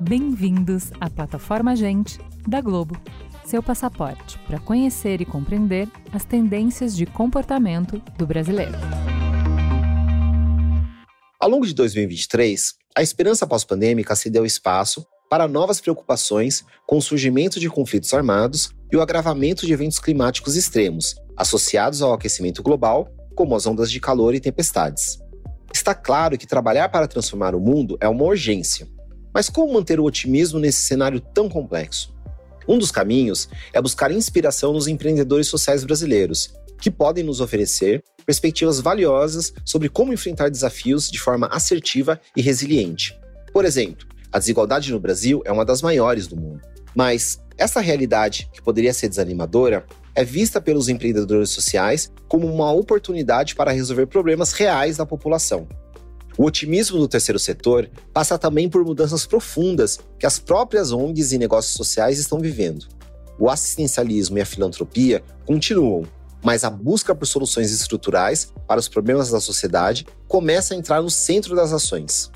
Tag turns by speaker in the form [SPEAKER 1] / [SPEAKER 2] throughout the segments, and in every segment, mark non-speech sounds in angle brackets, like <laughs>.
[SPEAKER 1] Bem-vindos à plataforma Gente da Globo, seu passaporte para conhecer e compreender as tendências de comportamento do brasileiro.
[SPEAKER 2] Ao longo de 2023, a esperança pós-pandêmica cedeu espaço para novas preocupações com o surgimento de conflitos armados e o agravamento de eventos climáticos extremos, associados ao aquecimento global, como as ondas de calor e tempestades. Está claro que trabalhar para transformar o mundo é uma urgência, mas como manter o otimismo nesse cenário tão complexo? Um dos caminhos é buscar inspiração nos empreendedores sociais brasileiros, que podem nos oferecer perspectivas valiosas sobre como enfrentar desafios de forma assertiva e resiliente. Por exemplo, a desigualdade no Brasil é uma das maiores do mundo. Mas essa realidade, que poderia ser desanimadora, é vista pelos empreendedores sociais como uma oportunidade para resolver problemas reais da população. O otimismo do terceiro setor passa também por mudanças profundas que as próprias ONGs e negócios sociais estão vivendo. O assistencialismo e a filantropia continuam, mas a busca por soluções estruturais para os problemas da sociedade começa a entrar no centro das ações.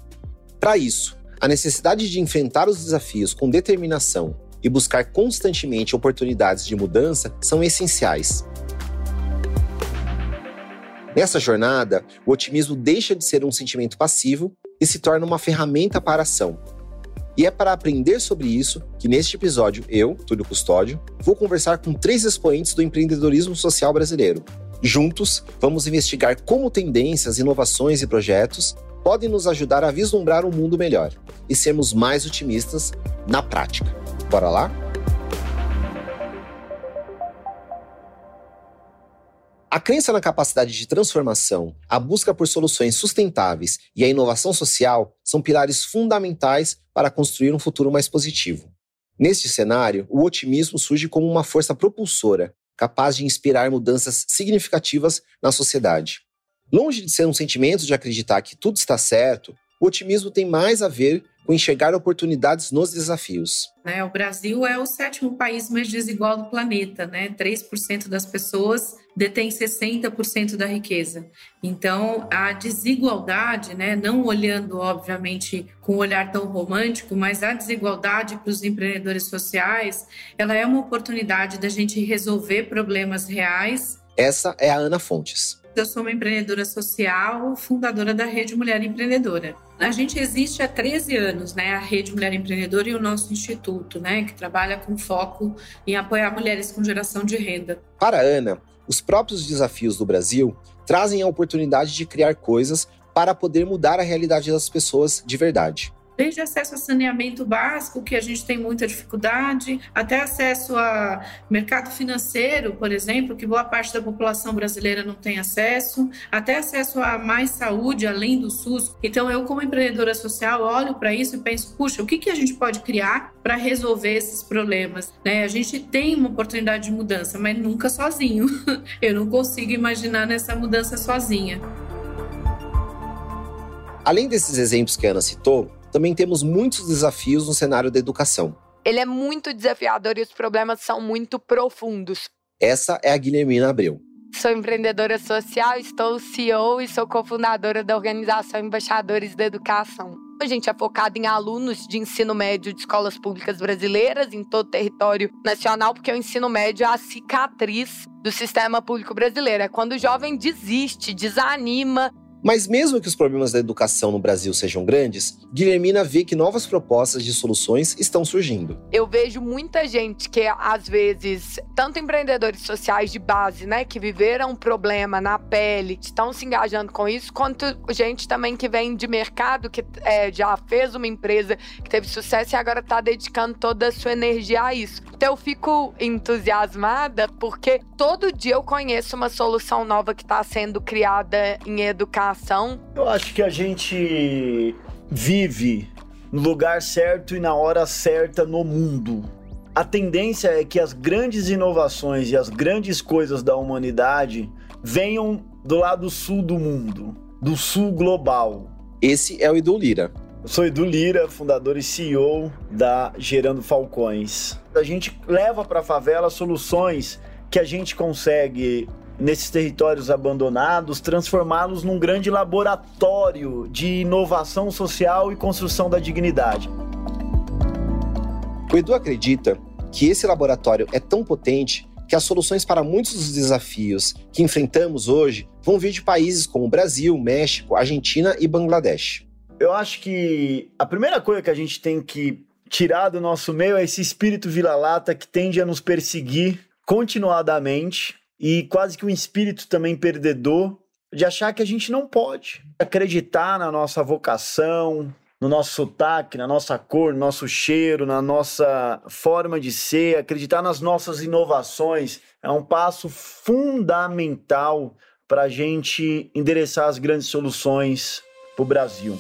[SPEAKER 2] Para isso, a necessidade de enfrentar os desafios com determinação e buscar constantemente oportunidades de mudança são essenciais. Nessa jornada, o otimismo deixa de ser um sentimento passivo e se torna uma ferramenta para a ação. E é para aprender sobre isso que neste episódio eu, Túlio Custódio, vou conversar com três expoentes do empreendedorismo social brasileiro. Juntos, vamos investigar como tendências, inovações e projetos podem nos ajudar a vislumbrar um mundo melhor e sermos mais otimistas na prática. Bora lá? A crença na capacidade de transformação, a busca por soluções sustentáveis e a inovação social são pilares fundamentais para construir um futuro mais positivo. Neste cenário, o otimismo surge como uma força propulsora, capaz de inspirar mudanças significativas na sociedade. Longe de ser um sentimento de acreditar que tudo está certo, o otimismo tem mais a ver com enxergar oportunidades nos desafios.
[SPEAKER 3] Né, o Brasil é o sétimo país mais desigual do planeta, né? 3% das pessoas detém 60% da riqueza. Então, a desigualdade, né, não olhando obviamente com um olhar tão romântico, mas a desigualdade para os empreendedores sociais, ela é uma oportunidade da gente resolver problemas reais.
[SPEAKER 2] Essa é a Ana Fontes.
[SPEAKER 3] Eu sou uma empreendedora social, fundadora da Rede Mulher Empreendedora. A gente existe há 13 anos, né? A Rede Mulher Empreendedora e o nosso instituto, né? Que trabalha com foco em apoiar mulheres com geração de renda.
[SPEAKER 2] Para a Ana, os próprios desafios do Brasil trazem a oportunidade de criar coisas para poder mudar a realidade das pessoas de verdade
[SPEAKER 3] desde acesso a saneamento básico, que a gente tem muita dificuldade, até acesso a mercado financeiro, por exemplo, que boa parte da população brasileira não tem acesso, até acesso a mais saúde além do SUS. Então, eu, como empreendedora social, olho para isso e penso, puxa, o que, que a gente pode criar para resolver esses problemas? Né? A gente tem uma oportunidade de mudança, mas nunca sozinho. <laughs> eu não consigo imaginar nessa mudança sozinha.
[SPEAKER 2] Além desses exemplos que a Ana citou, também temos muitos desafios no cenário da educação.
[SPEAKER 4] Ele é muito desafiador e os problemas são muito profundos.
[SPEAKER 2] Essa é a Guilhermina Abreu.
[SPEAKER 4] Sou empreendedora social, estou CEO e sou cofundadora da organização Embaixadores da Educação. A gente é focado em alunos de ensino médio de escolas públicas brasileiras em todo o território nacional, porque o ensino médio é a cicatriz do sistema público brasileiro. É quando o jovem desiste, desanima
[SPEAKER 2] mas mesmo que os problemas da educação no Brasil sejam grandes, Guilhermina vê que novas propostas de soluções estão surgindo.
[SPEAKER 4] Eu vejo muita gente que, às vezes, tanto empreendedores sociais de base, né, que viveram um problema na pele, que estão se engajando com isso, quanto gente também que vem de mercado, que é, já fez uma empresa que teve sucesso e agora está dedicando toda a sua energia a isso. Então eu fico entusiasmada porque todo dia eu conheço uma solução nova que está sendo criada em educação
[SPEAKER 5] eu acho que a gente vive no lugar certo e na hora certa no mundo. A tendência é que as grandes inovações e as grandes coisas da humanidade venham do lado sul do mundo, do sul global.
[SPEAKER 2] Esse é o Edu Lira.
[SPEAKER 5] Eu sou Edu Lira, fundador e CEO da Gerando Falcões. A gente leva para a favela soluções que a gente consegue nesses territórios abandonados, transformá-los num grande laboratório de inovação social e construção da dignidade.
[SPEAKER 2] O Edu acredita que esse laboratório é tão potente que as soluções para muitos dos desafios que enfrentamos hoje vão vir de países como Brasil, México, Argentina e Bangladesh.
[SPEAKER 5] Eu acho que a primeira coisa que a gente tem que tirar do nosso meio é esse espírito vira-lata que tende a nos perseguir continuadamente e quase que um espírito também perdedor de achar que a gente não pode acreditar na nossa vocação, no nosso sotaque, na nossa cor, no nosso cheiro, na nossa forma de ser, acreditar nas nossas inovações é um passo fundamental para a gente endereçar as grandes soluções para o Brasil.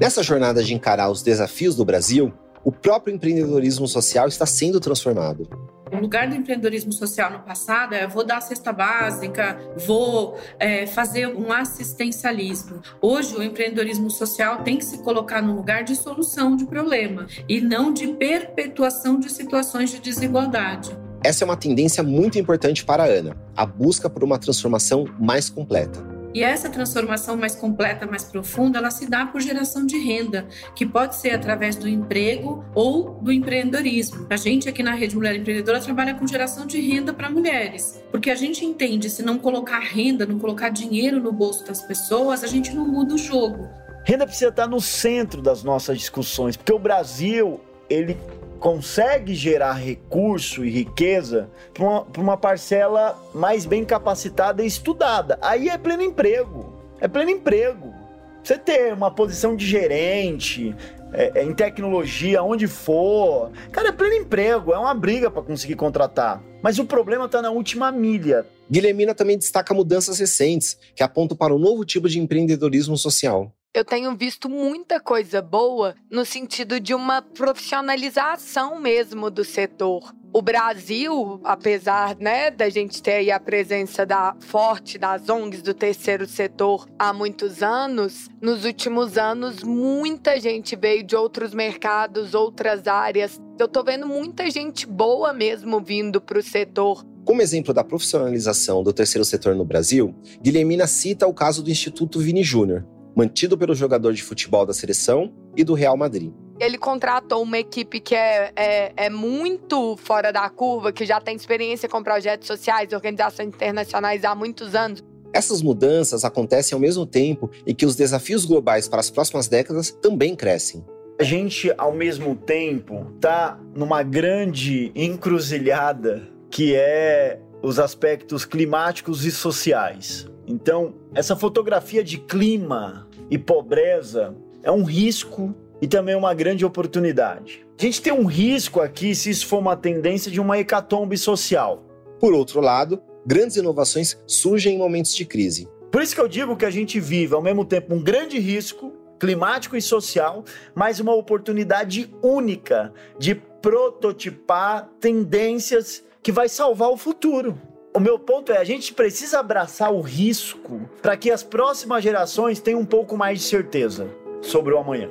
[SPEAKER 2] Nessa jornada de encarar os desafios do Brasil, o próprio empreendedorismo social está sendo transformado.
[SPEAKER 3] O lugar do empreendedorismo social no passado é vou dar a cesta básica, vou é, fazer um assistencialismo. Hoje, o empreendedorismo social tem que se colocar no lugar de solução de problema e não de perpetuação de situações de desigualdade.
[SPEAKER 2] Essa é uma tendência muito importante para a Ana, a busca por uma transformação mais completa.
[SPEAKER 3] E essa transformação mais completa, mais profunda, ela se dá por geração de renda, que pode ser através do emprego ou do empreendedorismo. A gente aqui na Rede Mulher Empreendedora trabalha com geração de renda para mulheres, porque a gente entende se não colocar renda, não colocar dinheiro no bolso das pessoas, a gente não muda o jogo.
[SPEAKER 5] Renda precisa estar no centro das nossas discussões, porque o Brasil ele consegue gerar recurso e riqueza para uma, uma, parcela mais bem capacitada e estudada. Aí é pleno emprego. É pleno emprego. Você ter uma posição de gerente, é, é, em tecnologia, onde for. Cara, é pleno emprego, é uma briga para conseguir contratar. Mas o problema está na última milha.
[SPEAKER 2] Guilhermina também destaca mudanças recentes que apontam para um novo tipo de empreendedorismo social
[SPEAKER 4] eu tenho visto muita coisa boa no sentido de uma profissionalização mesmo do setor. O Brasil, apesar né, da gente ter a presença da forte das ONGs do terceiro setor há muitos anos, nos últimos anos muita gente veio de outros mercados, outras áreas. Eu tô vendo muita gente boa mesmo vindo para o setor.
[SPEAKER 2] Como exemplo da profissionalização do terceiro setor no Brasil, Guilhermina cita o caso do Instituto Vini Júnior, mantido pelo jogador de futebol da seleção e do Real Madrid.
[SPEAKER 4] Ele contratou uma equipe que é, é, é, muito fora da curva, que já tem experiência com projetos sociais, organizações internacionais há muitos anos.
[SPEAKER 2] Essas mudanças acontecem ao mesmo tempo em que os desafios globais para as próximas décadas também crescem.
[SPEAKER 5] A gente, ao mesmo tempo, está numa grande encruzilhada que é os aspectos climáticos e sociais. Então, essa fotografia de clima e pobreza é um risco e também uma grande oportunidade. A gente tem um risco aqui se isso for uma tendência de uma hecatombe social.
[SPEAKER 2] Por outro lado, grandes inovações surgem em momentos de crise.
[SPEAKER 5] Por isso que eu digo que a gente vive ao mesmo tempo um grande risco climático e social, mas uma oportunidade única de prototipar tendências que vai salvar o futuro. O meu ponto é, a gente precisa abraçar o risco para que as próximas gerações tenham um pouco mais de certeza sobre o amanhã.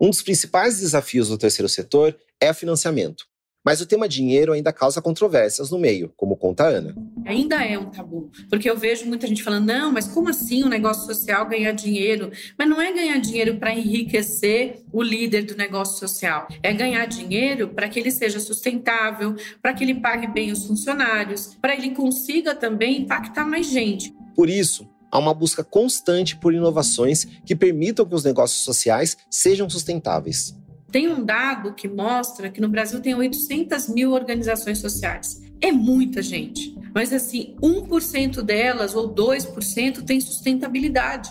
[SPEAKER 2] Um dos principais desafios do terceiro setor é o financiamento. Mas o tema dinheiro ainda causa controvérsias no meio, como conta a Ana.
[SPEAKER 3] Ainda é um tabu, porque eu vejo muita gente falando: não, mas como assim o um negócio social ganhar dinheiro? Mas não é ganhar dinheiro para enriquecer o líder do negócio social, é ganhar dinheiro para que ele seja sustentável, para que ele pague bem os funcionários, para ele consiga também impactar mais gente.
[SPEAKER 2] Por isso, há uma busca constante por inovações que permitam que os negócios sociais sejam sustentáveis.
[SPEAKER 3] Tem um dado que mostra que no Brasil tem 800 mil organizações sociais. É muita gente. Mas, assim, 1% delas ou 2% tem sustentabilidade.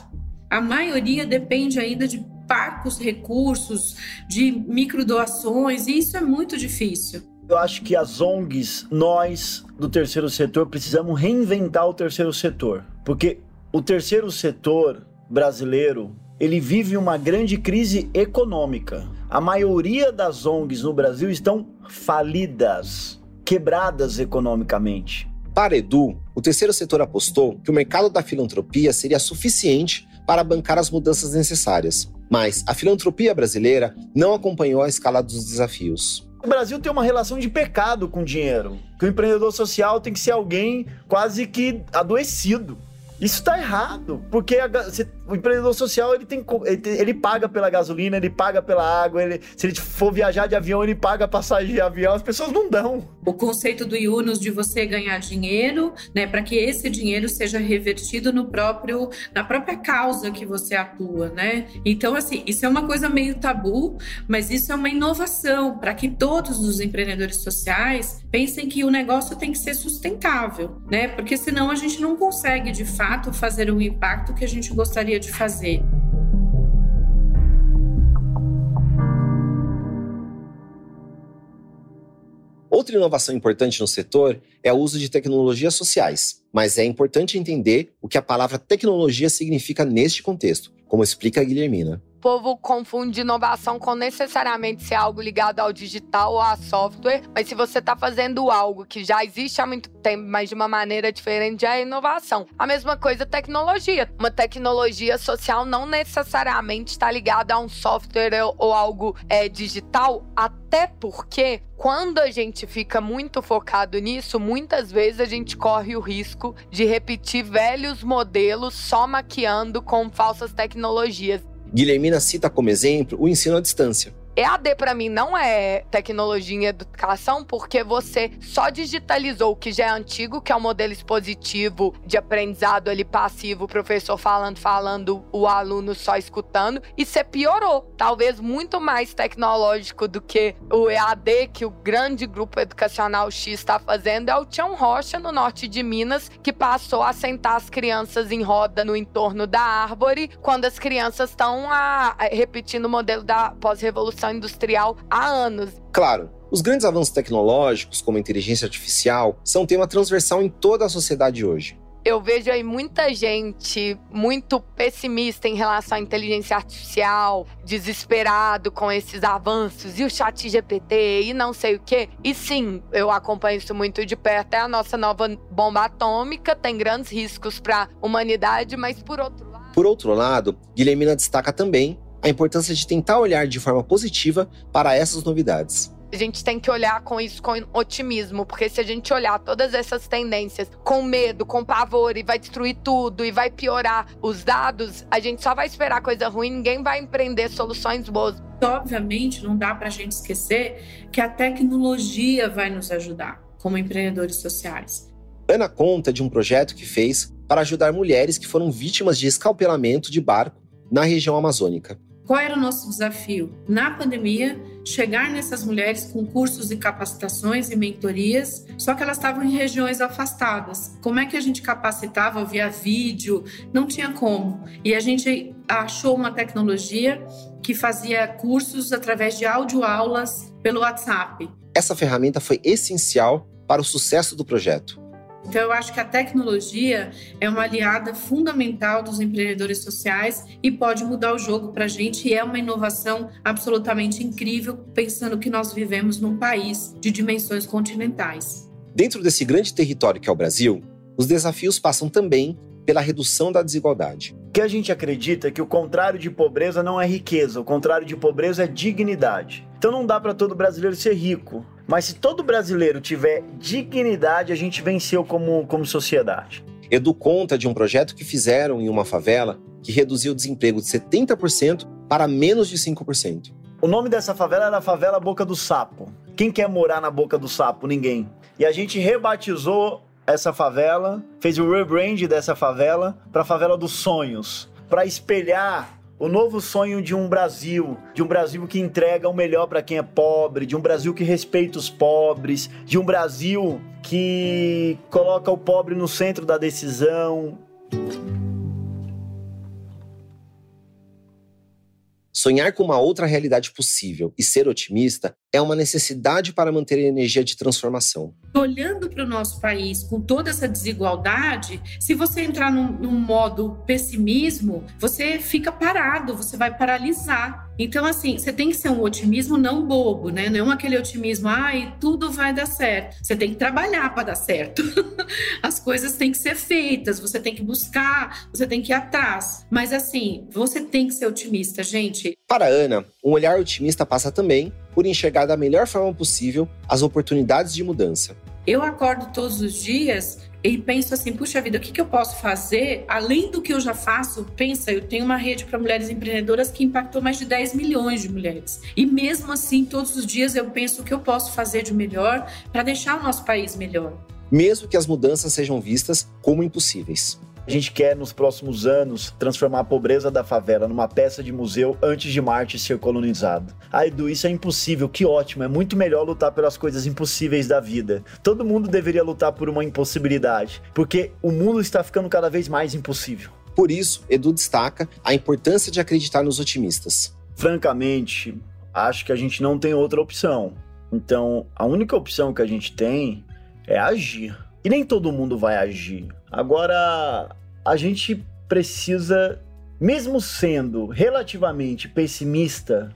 [SPEAKER 3] A maioria depende ainda de parcos recursos, de microdoações, e isso é muito difícil.
[SPEAKER 5] Eu acho que as ONGs, nós do terceiro setor, precisamos reinventar o terceiro setor. Porque o terceiro setor brasileiro ele vive uma grande crise econômica. A maioria das ONGs no Brasil estão falidas, quebradas economicamente.
[SPEAKER 2] Para Edu, o terceiro setor apostou que o mercado da filantropia seria suficiente para bancar as mudanças necessárias. Mas a filantropia brasileira não acompanhou a escala dos desafios.
[SPEAKER 5] O Brasil tem uma relação de pecado com dinheiro. Que o empreendedor social tem que ser alguém quase que adoecido. Isso está errado, porque a, o empreendedor social ele tem ele, ele, paga pela gasolina, ele paga pela água, ele, se ele for viajar de avião, ele paga passagem de avião, as pessoas não dão.
[SPEAKER 3] O conceito do Yunus de você ganhar dinheiro, né, para que esse dinheiro seja revertido no próprio na própria causa que você atua, né? Então assim, isso é uma coisa meio tabu, mas isso é uma inovação para que todos os empreendedores sociais pensem que o negócio tem que ser sustentável, né? Porque senão a gente não consegue de fato fato fazer o impacto que a gente gostaria de fazer.
[SPEAKER 2] Outra inovação importante no setor é o uso de tecnologias sociais, mas é importante entender o que a palavra tecnologia significa neste contexto, como explica a Guilhermina.
[SPEAKER 4] Povo confunde inovação com necessariamente ser algo ligado ao digital ou a software, mas se você está fazendo algo que já existe há muito tempo, mas de uma maneira diferente, já é inovação. A mesma coisa tecnologia. Uma tecnologia social não necessariamente está ligada a um software ou algo é, digital, até porque quando a gente fica muito focado nisso, muitas vezes a gente corre o risco de repetir velhos modelos só maquiando com falsas tecnologias.
[SPEAKER 2] Guilhermina cita como exemplo o ensino à distância.
[SPEAKER 4] EAD para mim não é tecnologia em educação porque você só digitalizou o que já é antigo, que é o um modelo expositivo de aprendizado ali passivo, o professor falando, falando, o aluno só escutando, e você piorou. Talvez muito mais tecnológico do que o EAD que o grande grupo educacional X está fazendo é o Tião Rocha no norte de Minas, que passou a sentar as crianças em roda no entorno da árvore, quando as crianças estão repetindo o modelo da pós-revolução Revolução Industrial há anos.
[SPEAKER 2] Claro, os grandes avanços tecnológicos, como a inteligência artificial, são tema transversal em toda a sociedade hoje.
[SPEAKER 4] Eu vejo aí muita gente muito pessimista em relação à inteligência artificial, desesperado com esses avanços e o chat GPT e não sei o quê. E sim, eu acompanho isso muito de perto. É a nossa nova bomba atômica, tem grandes riscos para a humanidade, mas por outro lado.
[SPEAKER 2] Por outro lado, Guilhermina destaca também a importância de tentar olhar de forma positiva para essas novidades.
[SPEAKER 4] A gente tem que olhar com isso com otimismo, porque se a gente olhar todas essas tendências com medo, com pavor e vai destruir tudo e vai piorar os dados, a gente só vai esperar coisa ruim, ninguém vai empreender soluções boas.
[SPEAKER 3] Obviamente, não dá para a gente esquecer que a tecnologia vai nos ajudar como empreendedores sociais.
[SPEAKER 2] Ana conta de um projeto que fez para ajudar mulheres que foram vítimas de escalpelamento de barco na região amazônica.
[SPEAKER 3] Qual era o nosso desafio? Na pandemia, chegar nessas mulheres com cursos e capacitações e mentorias, só que elas estavam em regiões afastadas. Como é que a gente capacitava via vídeo? Não tinha como. E a gente achou uma tecnologia que fazia cursos através de audioaulas pelo WhatsApp.
[SPEAKER 2] Essa ferramenta foi essencial para o sucesso do projeto.
[SPEAKER 3] Então, eu acho que a tecnologia é uma aliada fundamental dos empreendedores sociais e pode mudar o jogo para a gente. E é uma inovação absolutamente incrível, pensando que nós vivemos num país de dimensões continentais.
[SPEAKER 2] Dentro desse grande território que é o Brasil, os desafios passam também pela redução da desigualdade.
[SPEAKER 5] O que a gente acredita é que o contrário de pobreza não é riqueza, o contrário de pobreza é dignidade. Então não dá para todo brasileiro ser rico, mas se todo brasileiro tiver dignidade, a gente venceu como, como sociedade.
[SPEAKER 2] Edu conta de um projeto que fizeram em uma favela que reduziu o desemprego de 70% para menos de 5%.
[SPEAKER 5] O nome dessa favela era a favela Boca do Sapo. Quem quer morar na Boca do Sapo? Ninguém. E a gente rebatizou essa favela, fez o rebrand dessa favela para a favela dos sonhos, para espelhar o novo sonho de um Brasil, de um Brasil que entrega o melhor para quem é pobre, de um Brasil que respeita os pobres, de um Brasil que coloca o pobre no centro da decisão.
[SPEAKER 2] Sonhar com uma outra realidade possível e ser otimista é uma necessidade para manter a energia de transformação.
[SPEAKER 3] Olhando para o nosso país com toda essa desigualdade, se você entrar num, num, modo pessimismo, você fica parado, você vai paralisar. Então, assim, você tem que ser um otimismo não bobo, né? Não é aquele otimismo, ai, tudo vai dar certo. Você tem que trabalhar para dar certo. <laughs> As coisas têm que ser feitas, você tem que buscar, você tem que ir atrás. Mas, assim, você tem que ser otimista, gente.
[SPEAKER 2] Para Ana, um olhar otimista passa também por enxergar da melhor forma possível as oportunidades de mudança.
[SPEAKER 3] Eu acordo todos os dias e penso assim, puxa vida, o que, que eu posso fazer além do que eu já faço? Pensa, eu tenho uma rede para mulheres empreendedoras que impactou mais de 10 milhões de mulheres. E mesmo assim, todos os dias eu penso o que eu posso fazer de melhor para deixar o nosso país melhor.
[SPEAKER 2] Mesmo que as mudanças sejam vistas como impossíveis.
[SPEAKER 5] A gente quer, nos próximos anos, transformar a pobreza da favela numa peça de museu antes de Marte ser colonizado. Ah, Edu, isso é impossível. Que ótimo. É muito melhor lutar pelas coisas impossíveis da vida. Todo mundo deveria lutar por uma impossibilidade, porque o mundo está ficando cada vez mais impossível.
[SPEAKER 2] Por isso, Edu destaca a importância de acreditar nos otimistas.
[SPEAKER 5] Francamente, acho que a gente não tem outra opção. Então, a única opção que a gente tem é agir. E nem todo mundo vai agir. Agora, a gente precisa, mesmo sendo relativamente pessimista,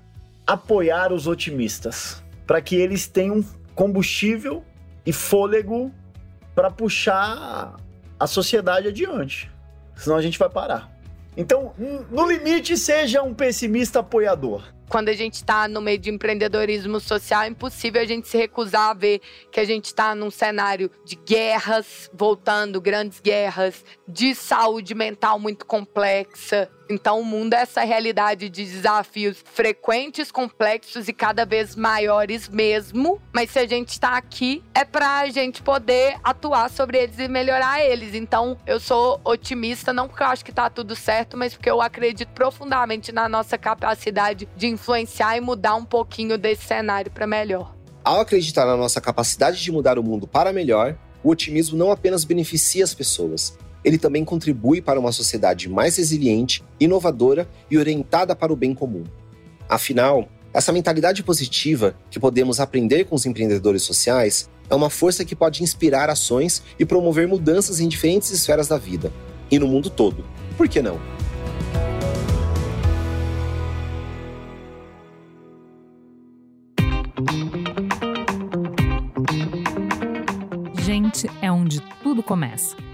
[SPEAKER 5] apoiar os otimistas para que eles tenham combustível e fôlego para puxar a sociedade adiante. Senão a gente vai parar. Então, no limite, seja um pessimista apoiador
[SPEAKER 4] quando a gente está no meio de empreendedorismo social, é impossível a gente se recusar a ver que a gente está num cenário de guerras voltando, grandes guerras, de saúde mental muito complexa. Então, o mundo é essa realidade de desafios frequentes, complexos e cada vez maiores mesmo. Mas se a gente está aqui, é para a gente poder atuar sobre eles e melhorar eles. Então, eu sou otimista, não porque eu acho que está tudo certo, mas porque eu acredito profundamente na nossa capacidade de influenciar e mudar um pouquinho desse cenário para melhor.
[SPEAKER 2] Ao acreditar na nossa capacidade de mudar o mundo para melhor, o otimismo não apenas beneficia as pessoas, ele também contribui para uma sociedade mais resiliente, inovadora e orientada para o bem comum. Afinal, essa mentalidade positiva que podemos aprender com os empreendedores sociais é uma força que pode inspirar ações e promover mudanças em diferentes esferas da vida e no mundo todo. Por que não?
[SPEAKER 1] Gente é onde tudo começa.